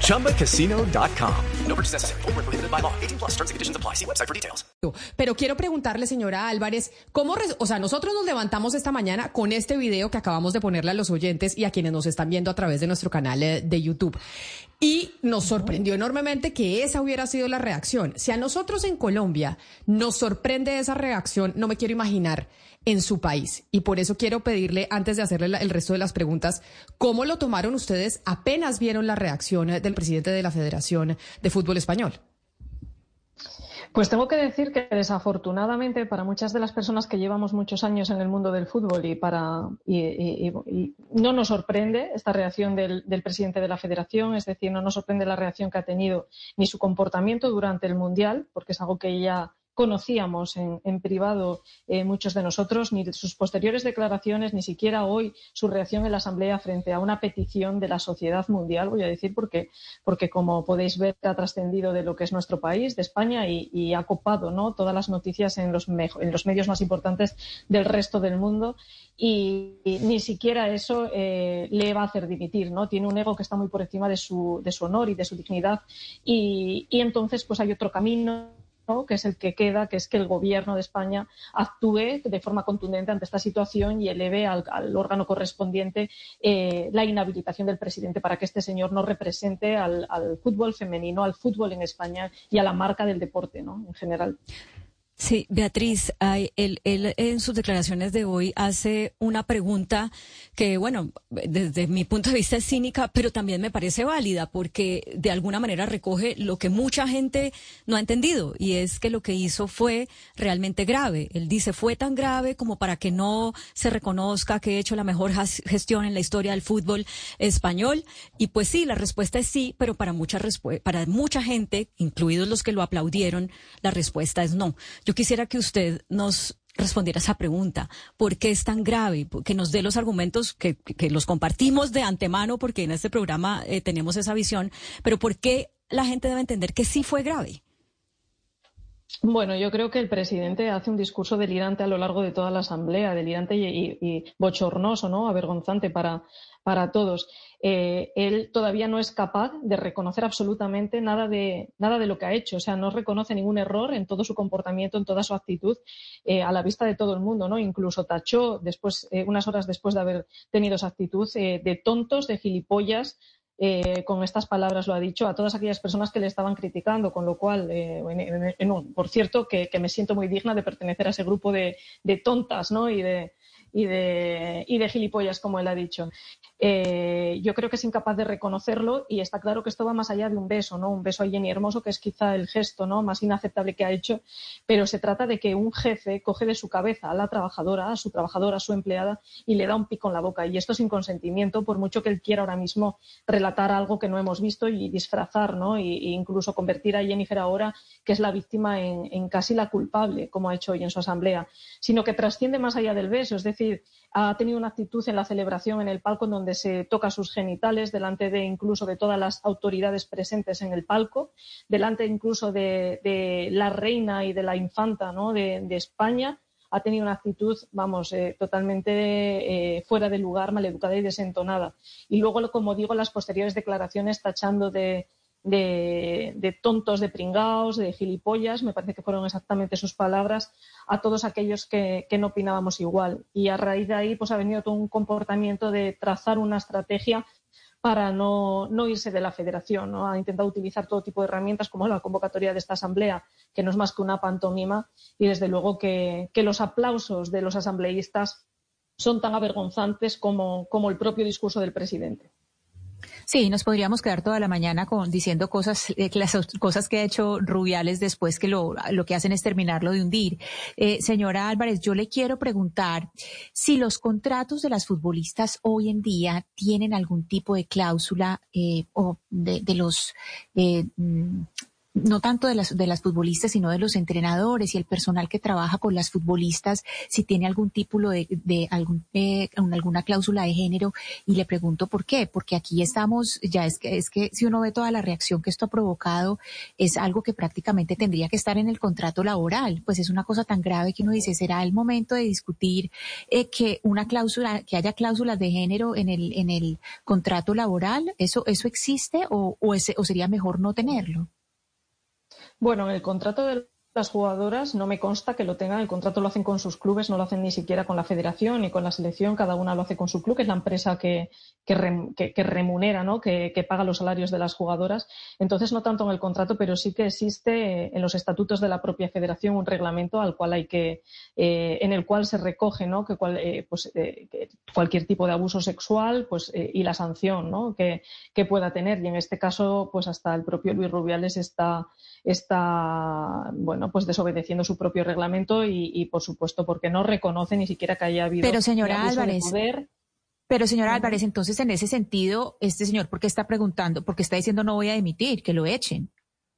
ChumbaCasino.com. No purchase necessary. Full prohibited by law. 18 plus terms and conditions apply. See website for details. Pero quiero preguntarle, señora Álvarez, ¿cómo, o sea, nosotros nos levantamos esta mañana con este video que acabamos de ponerle a los oyentes y a quienes nos están viendo a través de nuestro canal eh, de YouTube. Y nos sorprendió enormemente que esa hubiera sido la reacción. Si a nosotros en Colombia nos sorprende esa reacción, no me quiero imaginar en su país. Y por eso quiero pedirle, antes de hacerle el resto de las preguntas, ¿cómo lo tomaron ustedes apenas vieron la reacción del presidente de la Federación de Fútbol Español? Pues tengo que decir que desafortunadamente para muchas de las personas que llevamos muchos años en el mundo del fútbol y para y, no nos sorprende esta reacción del, del, presidente de la Federación, es decir, no nos sorprende la reacción que ha tenido ni su comportamiento durante el mundial, porque es algo que ya conocíamos en, privado eh, muchos de nosotros, ni sus posteriores declaraciones, ni siquiera hoy su reacción en la Asamblea frente a una petición de la sociedad mundial, voy a decir, porque, porque como podéis ver, ha trascendido de lo que es nuestro país, de España, y, ha copado ¿no? todas las noticias en los, en los medios más importantes del resto del mundo. Y, ni siquiera eso eh, le va a hacer dimitir, ¿no? Tiene un ego que está muy por encima de su, de su honor y de su dignidad. Y, y entonces, pues hay otro camino que es el que queda, que es que el Gobierno de España actúe de forma contundente ante esta situación y eleve al, órgano correspondiente eh, la inhabilitación del presidente para que este señor no represente al, fútbol femenino, al fútbol en España y a la marca del deporte ¿no? en general. Sí, Beatriz, él, en sus declaraciones de hoy hace una pregunta que, bueno, desde mi punto de vista es cínica, pero también me parece válida porque de alguna manera recoge lo que mucha gente no ha entendido y es que lo que hizo fue realmente grave. Él dice fue tan grave como para que no se reconozca que he hecho la mejor gestión en la historia del fútbol español y pues sí, la respuesta es sí, pero para mucha para mucha gente, incluidos los que lo aplaudieron, la respuesta es no. Yo quisiera que usted nos respondiera esa pregunta. ¿Por qué es tan grave? Que nos dé los argumentos que, los compartimos de antemano, porque en este programa eh, tenemos esa visión, pero ¿por qué la gente debe entender que sí fue grave? Bueno, yo creo que el presidente hace un discurso delirante a lo largo de toda la asamblea, delirante y, bochornoso, ¿no? Avergonzante para, para todos. Eh, él todavía no es capaz de reconocer absolutamente nada de, nada de lo que ha hecho. O sea, no reconoce ningún error en todo su comportamiento, en toda su actitud, eh, a la vista de todo el mundo, ¿no? Incluso tachó después, eh, unas horas después de haber tenido esa actitud, de tontos, de gilipollas, con estas palabras lo ha dicho a todas aquellas personas que le estaban criticando, con lo cual, por cierto, que, me siento muy digna de pertenecer a ese grupo de, de tontas ¿no? y, de, y de, y de gilipollas, como él ha dicho. Eh, yo creo que es incapaz de reconocerlo y está claro que esto va más allá de un beso, ¿no? Un beso a Jenny Hermoso, que es quizá el gesto ¿no? más inaceptable que ha hecho, pero se trata de que un jefe coge de su cabeza a la trabajadora, a su trabajadora, a su empleada, y le da un pico en la boca. Y esto sin consentimiento, por mucho que él quiera ahora mismo relatar algo que no hemos visto y disfrazar, ¿no? E incluso convertir a Jennifer ahora, que es la víctima, en, en casi la culpable, como ha hecho hoy en su asamblea, sino que trasciende más allá del beso, es decir, ha tenido una actitud en la celebración en el palco en donde se toca sus genitales delante de incluso de todas las autoridades presentes en el palco, delante incluso de, la reina y de la infanta de, España. Ha tenido una actitud, vamos, eh, totalmente eh, fuera de lugar, maleducada y desentonada. Y luego, como digo, las posteriores declaraciones tachando de, de, tontos, de pringaos, de gilipollas, me parece que fueron exactamente sus palabras, a todos aquellos que, no opinábamos igual. Y a raíz de ahí pues ha venido todo un comportamiento de trazar una estrategia para no, irse de la federación. ¿no? Ha intentado utilizar todo tipo de herramientas como la convocatoria de esta asamblea, que no es más que una pantomima, y desde luego que, los aplausos de los asambleístas son tan avergonzantes como el propio discurso del presidente. Sí, nos podríamos quedar toda la mañana con, diciendo cosas, eh, las cosas que ha hecho Rubiales después que lo, lo que hacen es terminarlo de hundir. Eh, señora Álvarez, yo le quiero preguntar si los contratos de las futbolistas hoy en día tienen algún tipo de cláusula eh, o de, de los mm, no tanto de las, de las futbolistas, sino de los entrenadores y el personal que trabaja con las futbolistas, si tiene algún tipo de, de algún, eh, alguna cláusula de género. Y le pregunto por qué, porque aquí estamos, ya es que, es que si uno ve toda la reacción que esto ha provocado, es algo que prácticamente tendría que estar en el contrato laboral. Pues es una cosa tan grave que uno dice, será el momento de discutir eh, que una cláusula, que haya cláusulas de género en el, en el contrato laboral. ¿Eso, eso existe o, o, ese, o sería mejor no tenerlo? Bueno, el contrato de las jugadoras no me consta que lo tengan, el contrato lo hacen con sus clubes, no lo hacen ni siquiera con la federación ni con la selección, cada una lo hace con su club, que es la empresa que, que, remunera, ¿no? Que, paga los salarios de las jugadoras. Entonces, no tanto en el contrato, pero sí que existe en los estatutos de la propia federación un reglamento al cual hay que, eh, en el cual se recoge ¿no? que, eh, pues, eh, cualquier tipo de abuso sexual pues, y la sanción ¿no? que pueda tener. Y en este caso, pues hasta el propio Luis Rubiales está, está bueno, pues desobedeciendo su propio reglamento y, por supuesto, porque no reconoce ni siquiera que haya habido. Pero señora Álvarez. Pero señora Álvarez, entonces en ese sentido, este señor, ¿por qué está preguntando? Porque está diciendo no voy a emitir, que lo echen.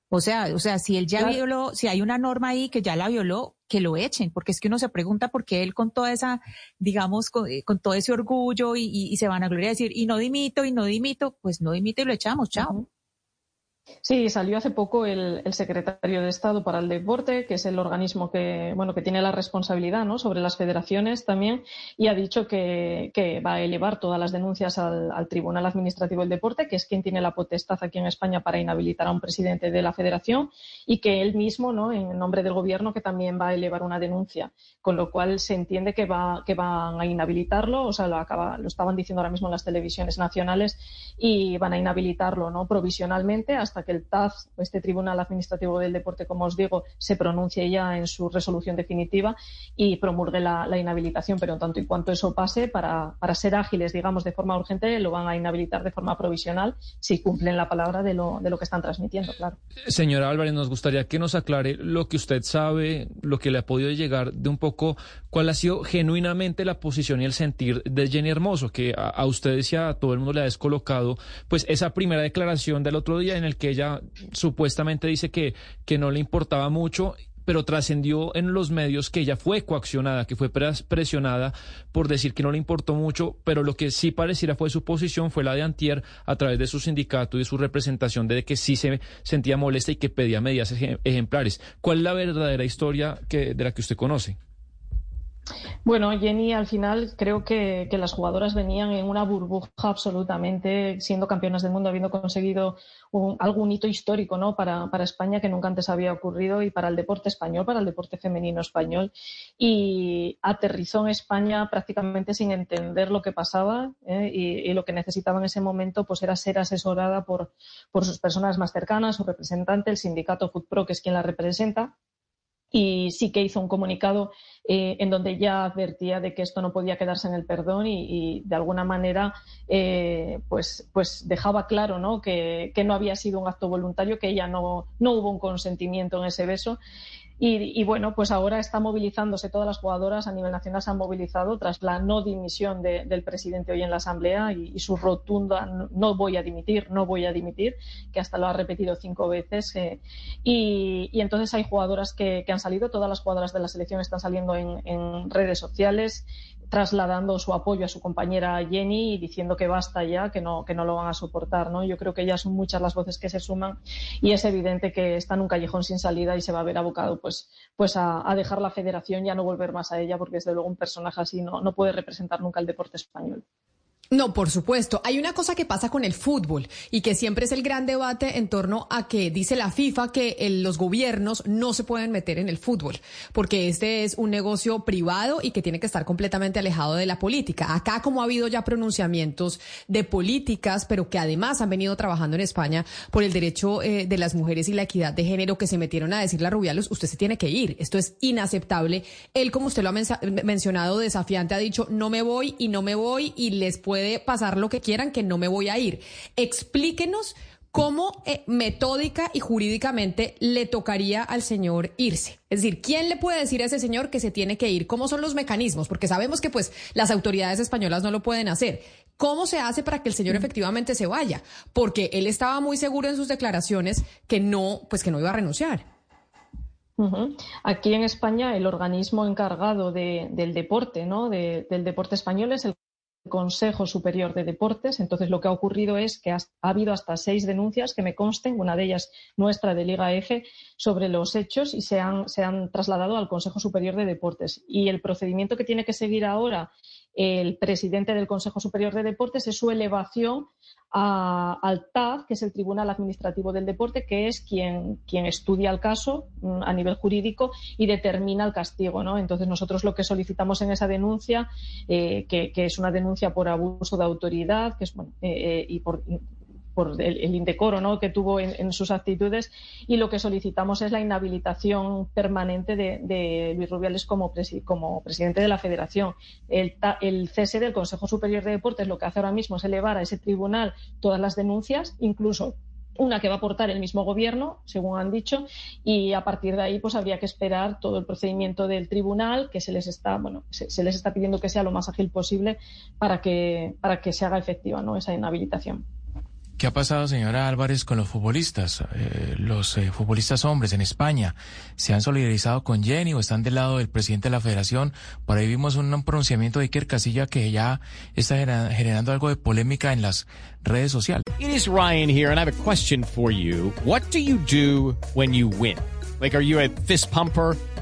O sea, o sea, si él ya violó, si hay una norma ahí que ya la violó, que lo echen, porque es que uno se pregunta por qué él con toda esa, digamos, con, eh, todo ese orgullo y, se van a gloria a decir, y no dimito, y no dimito, pues no dimito y lo echamos, chao. Sí, salió hace poco el, secretario de Estado para el Deporte, que es el organismo que, bueno, que tiene la responsabilidad ¿no? sobre las federaciones también, y ha dicho que, va a elevar todas las denuncias al, Tribunal Administrativo del Deporte, que es quien tiene la potestad aquí en España para inhabilitar a un presidente de la federación, y que él mismo, ¿no? en nombre del Gobierno, que también va a elevar una denuncia, con lo cual se entiende que, va, que van a inhabilitarlo, o sea, lo, acaba, lo estaban diciendo ahora mismo en las televisiones nacionales, y van a inhabilitarlo ¿no? provisionalmente hasta que el TAF, este Tribunal Administrativo del Deporte, como os digo, se pronuncie ya en su resolución definitiva y promulgue la, inhabilitación. Pero en tanto y cuanto eso pase, para, ser ágiles, digamos, de forma urgente, lo van a inhabilitar de forma provisional si cumplen la palabra de lo, de lo que están transmitiendo, claro. Señora Álvarez, nos gustaría que nos aclare lo que usted sabe, lo que le ha podido llegar de un poco cuál ha sido genuinamente la posición y el sentir de Jenny Hermoso, que a, a ustedes y a todo el mundo le ha descolocado, pues esa primera declaración del otro día en el que ella supuestamente dice que, que no le importaba mucho pero trascendió en los medios que ella fue coaccionada, que fue presionada por decir que no le importó mucho, pero lo que sí pareciera fue su posición fue la de Antier a través de su sindicato y de su representación de que sí se sentía molesta y que pedía medidas ejemplares. ¿Cuál es la verdadera historia que, de la que usted conoce? Bueno, Jenny, al final creo que, las jugadoras venían en una burbuja absolutamente, siendo campeonas del mundo, habiendo conseguido algún hito histórico ¿no? Para, España que nunca antes había ocurrido y para el deporte español, para el deporte femenino español. Y aterrizó en España prácticamente sin entender lo que pasaba ¿eh? y, lo que necesitaba en ese momento pues era ser asesorada por, por sus personas más cercanas, su representante, el sindicato FUTPRO, que es quien la representa y sí que hizo un comunicado eh, en donde ya advertía de que esto no podía quedarse en el perdón y, de alguna manera eh, pues, pues dejaba claro ¿no? Que, que, no había sido un acto voluntario, que ella no, no hubo un consentimiento en ese beso y, bueno, pues ahora está movilizándose, todas las jugadoras a nivel nacional se han movilizado tras la no dimisión del presidente hoy en la Asamblea y, su rotunda no, voy a dimitir, no voy a dimitir, que hasta lo ha repetido cinco veces. Eh, y, entonces hay jugadoras que, han salido, todas las jugadoras de la selección están saliendo en redes sociales, trasladando su apoyo a su compañera Jenny y diciendo que basta ya, que no, que no lo van a soportar. ¿no? Yo creo que ya son muchas las voces que se suman y es evidente que está en un callejón sin salida y se va a ver abocado pues, pues a, dejar la federación y a no volver más a ella, porque desde luego un personaje así no, no puede representar nunca el deporte español. No, por supuesto. Hay una cosa que pasa con el fútbol y que siempre es el gran debate en torno a que dice la FIFA que los gobiernos no se pueden meter en el fútbol porque este es un negocio privado y que tiene que estar completamente alejado de la política. Acá como ha habido ya pronunciamientos de políticas, pero que además han venido trabajando en España por el derecho eh, de las mujeres y la equidad de género que se metieron a decirle a Rubiales, usted se tiene que ir. Esto es inaceptable. Él, como usted lo ha mencionado, desafiante, ha dicho, no me voy y no me voy y les puedo puede pasar lo que quieran, que no me voy a ir. Explíquenos ¿cómo eh, metódica y jurídicamente le tocaría al señor irse? Es decir, ¿quién le puede decir a ese señor que se tiene que ir? ¿Cómo son los mecanismos? Porque sabemos que pues las autoridades españolas no lo pueden hacer. ¿Cómo se hace para que el señor efectivamente se vaya? Porque él estaba muy seguro en sus declaraciones que no, pues que no iba a renunciar. Aquí en España el organismo encargado del deporte, ¿no? del deporte español es el Consejo Superior de Deportes. Entonces, lo que ha ocurrido es que ha, habido hasta seis denuncias que me consten, una de ellas nuestra de Liga F, sobre los hechos y se han, se han trasladado al Consejo Superior de Deportes. Y el procedimiento que tiene que seguir ahora el presidente del Consejo Superior de Deportes es su elevación al TAD, que es el Tribunal Administrativo del Deporte, que es quien, quien estudia el caso mm, a nivel jurídico y determina el castigo. ¿no? Entonces, nosotros lo que solicitamos en esa denuncia, eh, que, es una denuncia por abuso de autoridad, que es bueno, eh, eh, y por por el, indecoro ¿no? que tuvo en, sus actitudes y lo que solicitamos es la inhabilitación permanente de, Luis Rubiales como, como, presidente de la Federación. El, el cese del Consejo Superior de Deportes lo que hace ahora mismo es elevar a ese tribunal todas las denuncias, incluso una que va a aportar el mismo gobierno, según han dicho, y a partir de ahí pues habría que esperar todo el procedimiento del tribunal que se les está, bueno, se, les está pidiendo que sea lo más ágil posible para que, para que se haga efectiva ¿no? esa inhabilitación. ¿Qué ha pasado, señora Álvarez, con los futbolistas? Eh, los eh, futbolistas hombres en España se han solidarizado con Jenny o están del lado del presidente de la federación. Por ahí vimos un, pronunciamiento de Iker Casilla que ya está generando algo de polémica en las redes sociales. It Ryan here and I have a question for you. What do you do when fist pumper?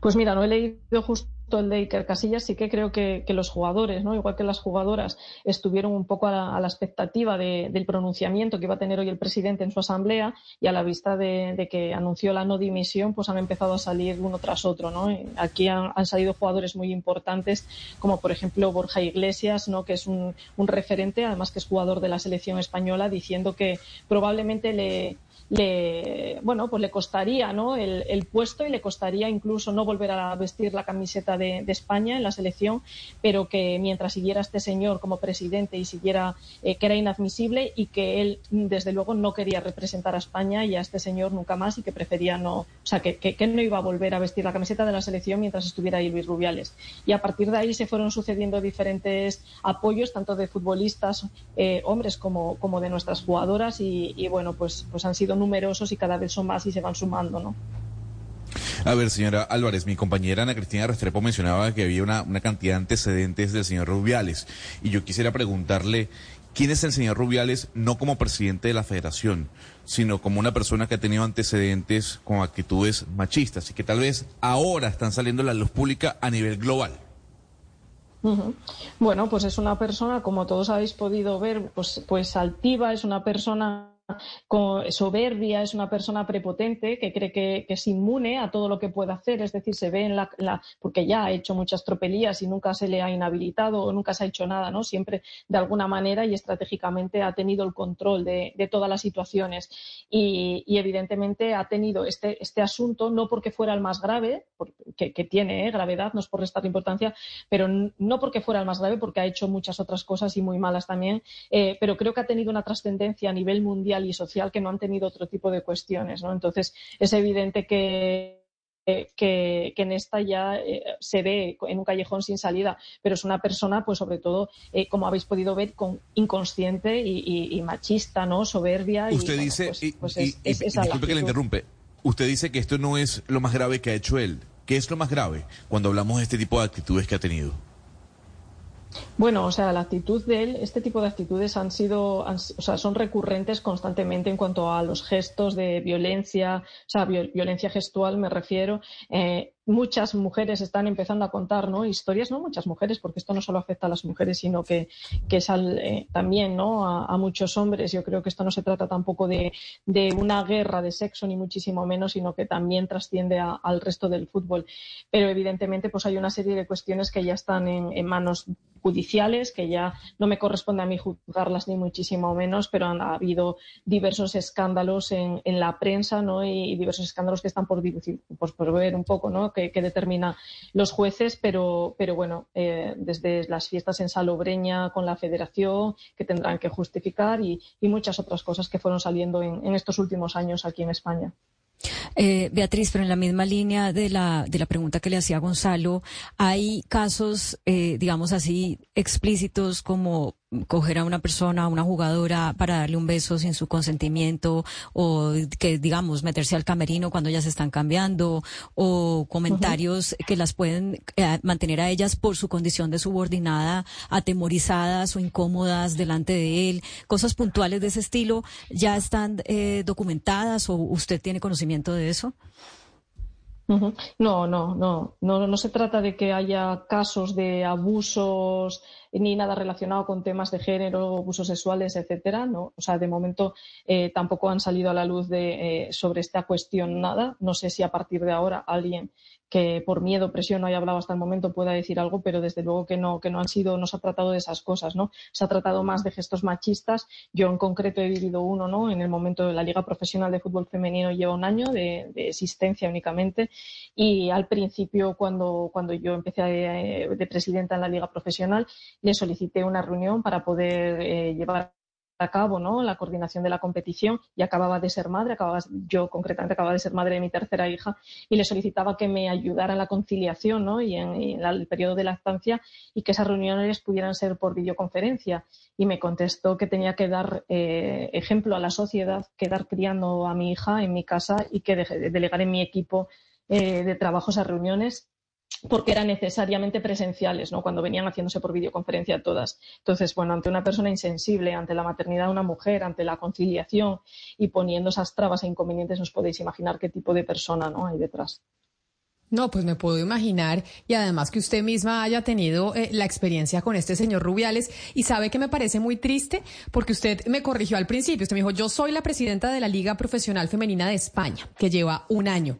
Pues mira, no he leído justo el de Iker Casillas, sí que creo que, los jugadores, ¿no? igual que las jugadoras, estuvieron un poco a la, expectativa del pronunciamiento que iba a tener hoy el presidente en su asamblea y a la vista de, que anunció la no dimisión, pues han empezado a salir uno tras otro. ¿no? Aquí han, salido jugadores muy importantes, como por ejemplo Borja Iglesias, ¿no? que es un referente, además que es jugador de la selección española, diciendo que probablemente le le, bueno, pues le costaría ¿no? el, puesto y le costaría incluso no volver a vestir la camiseta de, España en la selección, pero que mientras siguiera este señor como presidente y siguiera eh, que era inadmisible y que él desde luego no quería representar a España y a este señor nunca más y que prefería no, o sea, que, que, no iba a volver a vestir la camiseta de la selección mientras estuviera ahí Luis Rubiales. Y a partir de ahí se fueron sucediendo diferentes apoyos, tanto de futbolistas, eh, hombres, como, como de nuestras jugadoras y, y bueno, pues, pues han sido numerosos y cada vez son más y se van sumando, ¿no? A ver, señora Álvarez, mi compañera Ana Cristina Restrepo mencionaba que había una, una cantidad de antecedentes del señor Rubiales. Y yo quisiera preguntarle, ¿quién es el señor Rubiales no como presidente de la federación, sino como una persona que ha tenido antecedentes con actitudes machistas y que tal vez ahora están saliendo a la luz pública a nivel global? Bueno, pues es una persona, como todos habéis podido ver, pues, pues altiva, es una persona soberbia, es una persona prepotente que cree que, es inmune a todo lo que puede hacer, es decir, se ve en la, porque ya ha hecho muchas tropelías y nunca se le ha inhabilitado o nunca se ha hecho nada, ¿no? Siempre de alguna manera y estratégicamente ha tenido el control de, todas las situaciones y, evidentemente ha tenido este, este asunto no porque fuera el más grave, que, tiene ¿eh? gravedad, no es por restar importancia, pero no porque fuera el más grave, porque ha hecho muchas otras cosas y muy malas también, eh, pero creo que ha tenido una trascendencia a nivel mundial y social que no han tenido otro tipo de cuestiones. ¿no? Entonces, es evidente que que, en esta ya eh, se ve en un callejón sin salida, pero es una persona, pues sobre todo, eh, como habéis podido ver, con inconsciente y, machista, ¿no? Soberbia. Usted dice, pues, pues disculpe que le interrumpe, usted dice que esto no es lo más grave que ha hecho él. ¿Qué es lo más grave cuando hablamos de este tipo de actitudes que ha tenido? Bueno, o sea, la actitud de él, este tipo de actitudes han sido, o sea, son recurrentes constantemente en cuanto a los gestos de violencia, o sea, violencia gestual me refiero, eh, muchas mujeres están empezando a contar ¿no? historias, no muchas mujeres, porque esto no solo afecta a las mujeres, sino que, que es eh, también ¿no? A, muchos hombres. Yo creo que esto no se trata tampoco de, de una guerra de sexo, ni muchísimo menos, sino que también trasciende al resto del fútbol. Pero evidentemente pues hay una serie de cuestiones que ya están en, en manos judiciales, que ya no me corresponde a mí juzgarlas ni muchísimo menos, pero han habido diversos escándalos en, en la prensa ¿no? y, diversos escándalos que están por, pues, por ver un poco ¿no? Que, determina los jueces, pero, pero bueno, eh, desde las fiestas en Salobreña con la federación que tendrán que justificar y, muchas otras cosas que fueron saliendo en estos últimos años aquí en España. Eh, Beatriz, pero en la misma línea de la, de la pregunta que le hacía Gonzalo, ¿hay casos, eh, digamos así, explícitos como coger a una persona, a una jugadora para darle un beso sin su consentimiento o que digamos meterse al camerino cuando ellas están cambiando o comentarios que las pueden eh, mantener a ellas por su condición de subordinada atemorizadas o incómodas delante de él, cosas puntuales de ese estilo ya están eh, documentadas o usted tiene conocimiento de eso? No, no, no, no, no se trata de que haya casos de abusos ni nada relacionado con temas de género, abusos sexuales, etcétera. ¿no? O sea, de momento eh, tampoco han salido a la luz de, eh, sobre esta cuestión nada. No sé si a partir de ahora alguien que por miedo, presión no haya hablado hasta el momento pueda decir algo, pero desde luego que no, que no han sido, no se ha tratado de esas cosas, ¿no? Se ha tratado más de gestos machistas. Yo en concreto he vivido uno, ¿no? En el momento de la Liga Profesional de Fútbol Femenino lleva un año de, existencia únicamente y al principio cuando, cuando yo empecé eh, de presidenta en la Liga Profesional le solicité una reunión para poder eh, llevar a cabo ¿no? la coordinación de la competición y acababa de ser madre, acababa, yo concretamente acababa de ser madre de mi tercera hija y le solicitaba que me ayudara en la conciliación ¿no? y en, el periodo de lactancia y que esas reuniones pudieran ser por videoconferencia. Y me contestó que tenía que dar eh, ejemplo a la sociedad, quedar criando a mi hija en mi casa y que delegar en mi equipo eh, de trabajo esas reuniones porque eran necesariamente presenciales, ¿no? Cuando venían haciéndose por videoconferencia todas. Entonces, bueno, ante una persona insensible, ante la maternidad de una mujer, ante la conciliación y poniendo esas trabas e inconvenientes, os podéis imaginar qué tipo de persona, ¿no? Hay detrás. No, pues me puedo imaginar y además que usted misma haya tenido eh, la experiencia con este señor Rubiales y sabe que me parece muy triste porque usted me corrigió al principio, usted me dijo, yo soy la presidenta de la Liga Profesional Femenina de España, que lleva un año.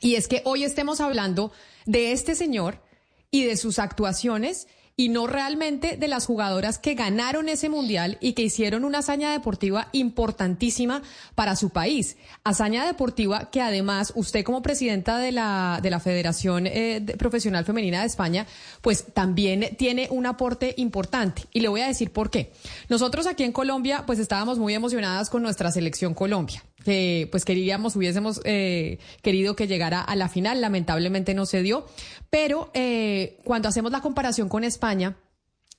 Y es que hoy estemos hablando de este señor y de sus actuaciones y no realmente de las jugadoras que ganaron ese mundial y que hicieron una hazaña deportiva importantísima para su país. Hazaña deportiva que además usted como presidenta de la, de la Federación eh, Profesional Femenina de España, pues también tiene un aporte importante. Y le voy a decir por qué. Nosotros aquí en Colombia, pues estábamos muy emocionadas con nuestra selección Colombia que pues queríamos, hubiésemos eh, querido que llegara a la final, lamentablemente no se dio, pero eh, cuando hacemos la comparación con España,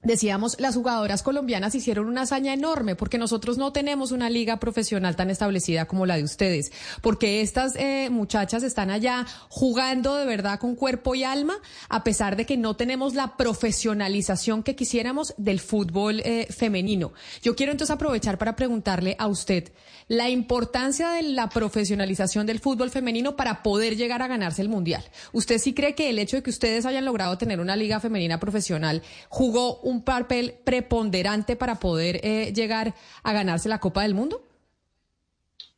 decíamos, las jugadoras colombianas hicieron una hazaña enorme porque nosotros no tenemos una liga profesional tan establecida como la de ustedes, porque estas eh, muchachas están allá jugando de verdad con cuerpo y alma, a pesar de que no tenemos la profesionalización que quisiéramos del fútbol eh, femenino. Yo quiero entonces aprovechar para preguntarle a usted la importancia de la profesionalización del fútbol femenino para poder llegar a ganarse el mundial. ¿Usted sí cree que el hecho de que ustedes hayan logrado tener una liga femenina profesional jugó un papel preponderante para poder eh, llegar a ganarse la Copa del Mundo?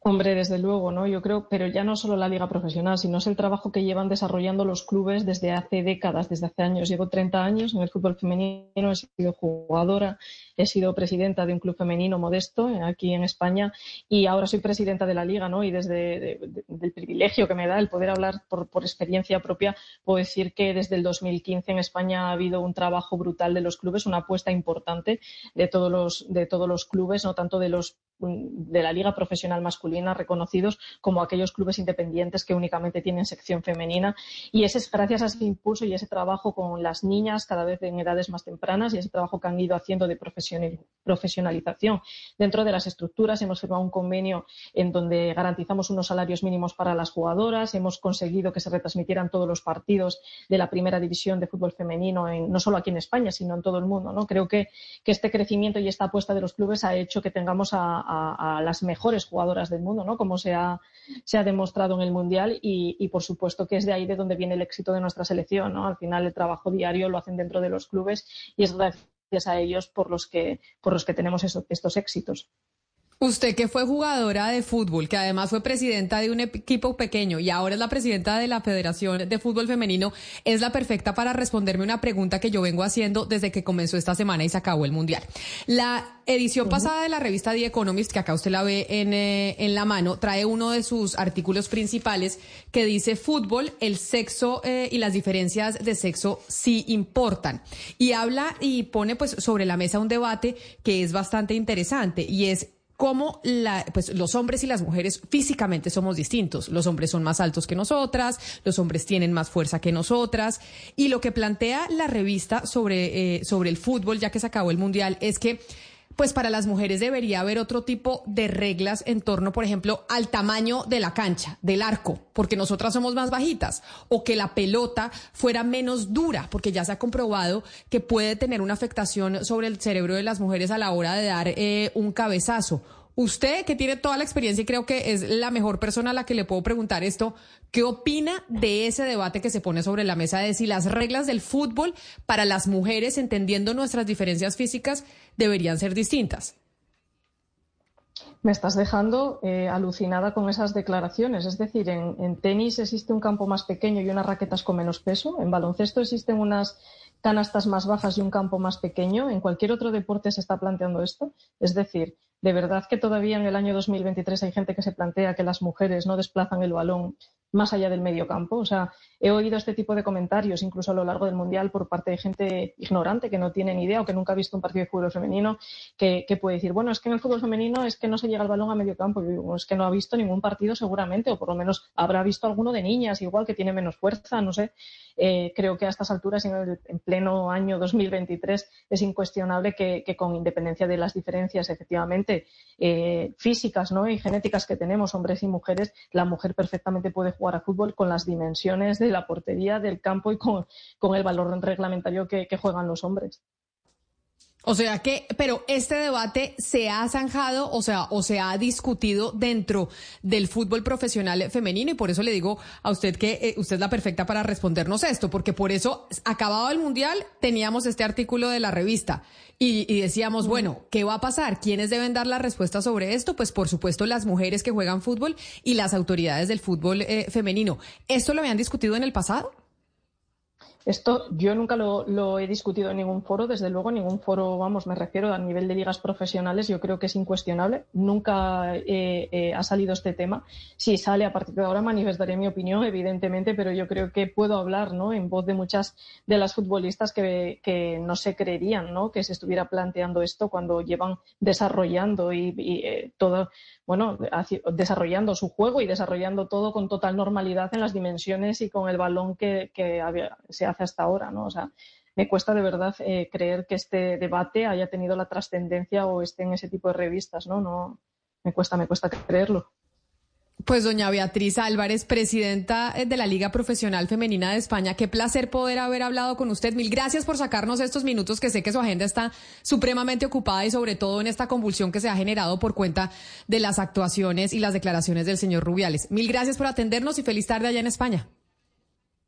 Hombre, desde luego, ¿no? Yo creo, pero ya no solo la liga profesional, sino es el trabajo que llevan desarrollando los clubes desde hace décadas, desde hace años. Llevo 30 años en el fútbol femenino, he sido jugadora, he sido presidenta de un club femenino modesto eh, aquí en España y ahora soy presidenta de la liga, ¿no? Y desde el privilegio que me da el poder hablar por, experiencia propia, puedo decir que desde el 2015 en España ha habido un trabajo brutal de los clubes, una apuesta importante de todos los, de todos los clubes, no tanto de los de la liga profesional masculina reconocidos como aquellos clubes independientes que únicamente tienen sección femenina y ese es gracias a ese impulso y ese trabajo con las niñas cada vez en edades más tempranas y ese trabajo que han ido haciendo de profesional profesionalización dentro de las estructuras. Hemos firmado un convenio en donde garantizamos unos salarios mínimos para las jugadoras. Hemos conseguido que se retransmitieran todos los partidos de la primera división de fútbol femenino, no solo aquí en España, sino en todo el mundo. ¿no? Creo que, este crecimiento y esta apuesta de los clubes ha hecho que tengamos a, las mejores jugadoras del mundo, ¿no? como se ha, se ha demostrado en el Mundial y, por supuesto que es de ahí de donde viene el éxito de nuestra selección. ¿no? Al final el trabajo diario lo hacen dentro de los clubes y es gracias a ellos por los que, por los que tenemos estos éxitos. Usted que fue jugadora de fútbol, que además fue presidenta de un equipo pequeño y ahora es la presidenta de la Federación de Fútbol Femenino, es la perfecta para responderme una pregunta que yo vengo haciendo desde que comenzó esta semana y se acabó el Mundial. La edición pasada de la revista The Economist, que acá usted la ve en, eh, en la mano, trae uno de sus artículos principales que dice fútbol, el sexo eh, y las diferencias de sexo sí importan. Y habla y pone pues sobre la mesa un debate que es bastante interesante y es cómo la, pues, los hombres y las mujeres físicamente somos distintos. Los hombres son más altos que nosotras, los hombres tienen más fuerza que nosotras. Y lo que plantea la revista sobre, eh, sobre el fútbol, ya que se acabó el Mundial, es que pues para las mujeres debería haber otro tipo de reglas en torno, por ejemplo, al tamaño de la cancha, del arco, porque nosotras somos más bajitas, o que la pelota fuera menos dura, porque ya se ha comprobado que puede tener una afectación sobre el cerebro de las mujeres a la hora de dar eh, un cabezazo. Usted que tiene toda la experiencia y creo que es la mejor persona a la que le puedo preguntar esto, ¿qué opina de ese debate que se pone sobre la mesa de si las reglas del fútbol para las mujeres, entendiendo nuestras diferencias físicas, deberían ser distintas? Me estás dejando eh, alucinada con esas declaraciones. Es decir, en, en tenis existe un campo más pequeño y unas raquetas con menos peso. En baloncesto existen unas canastas más bajas y un campo más pequeño. En cualquier otro deporte se está planteando esto. Es decir, de verdad que todavía en el año 2023 hay gente que se plantea que las mujeres no desplazan el balón más allá del medio campo. O sea, he oído este tipo de comentarios incluso a lo largo del Mundial por parte de gente ignorante que no tiene ni idea o que nunca ha visto un partido de fútbol femenino que, puede decir, bueno, es que en el fútbol femenino es que no se llega el balón a medio campo. es que no ha visto ningún partido seguramente o por lo menos habrá visto alguno de niñas igual que tiene menos fuerza, no sé. Eh, creo que a estas alturas, en, en, pleno año 2023, es incuestionable que, con independencia de las diferencias efectivamente eh, físicas ¿no? y genéticas que tenemos, hombres y mujeres, la mujer perfectamente puede jugar a fútbol con las dimensiones de la portería, del campo y con, el valor reglamentario que juegan los hombres. O sea que, pero este debate se ha zanjado, o sea, o se ha discutido dentro del fútbol profesional femenino y por eso le digo a usted que eh, usted es la perfecta para respondernos esto, porque por eso, acabado el mundial, teníamos este artículo de la revista y, decíamos, bueno, ¿qué va a pasar? ¿Quiénes deben dar la respuesta sobre esto? Pues por supuesto las mujeres que juegan fútbol y las autoridades del fútbol eh, femenino. ¿Esto lo habían discutido en el pasado? Esto yo nunca lo, he discutido en ningún foro, desde luego, ningún foro, vamos, me refiero a nivel de ligas profesionales, yo creo que es incuestionable. Nunca eh, eh, ha salido este tema. Si sale a partir de ahora manifestaré mi opinión, evidentemente, pero yo creo que puedo hablar ¿no? en voz de muchas de las futbolistas que, no se creerían ¿no? que se estuviera planteando esto cuando llevan desarrollando y, eh, todo, bueno, desarrollando su juego y desarrollando todo con total normalidad en las dimensiones y con el balón que, que se hasta ahora, ¿no? O sea, me cuesta de verdad eh, creer que este debate haya tenido la trascendencia o esté en ese tipo de revistas, ¿no? No, me cuesta, me cuesta creerlo. Pues doña Beatriz Álvarez, presidenta eh, de la Liga Profesional Femenina de España, qué placer poder haber hablado con usted. Mil gracias por sacarnos estos minutos que sé que su agenda está supremamente ocupada y sobre todo en esta convulsión que se ha generado por cuenta de las actuaciones y las declaraciones del señor Rubiales. Mil gracias por atendernos y feliz tarde allá en España.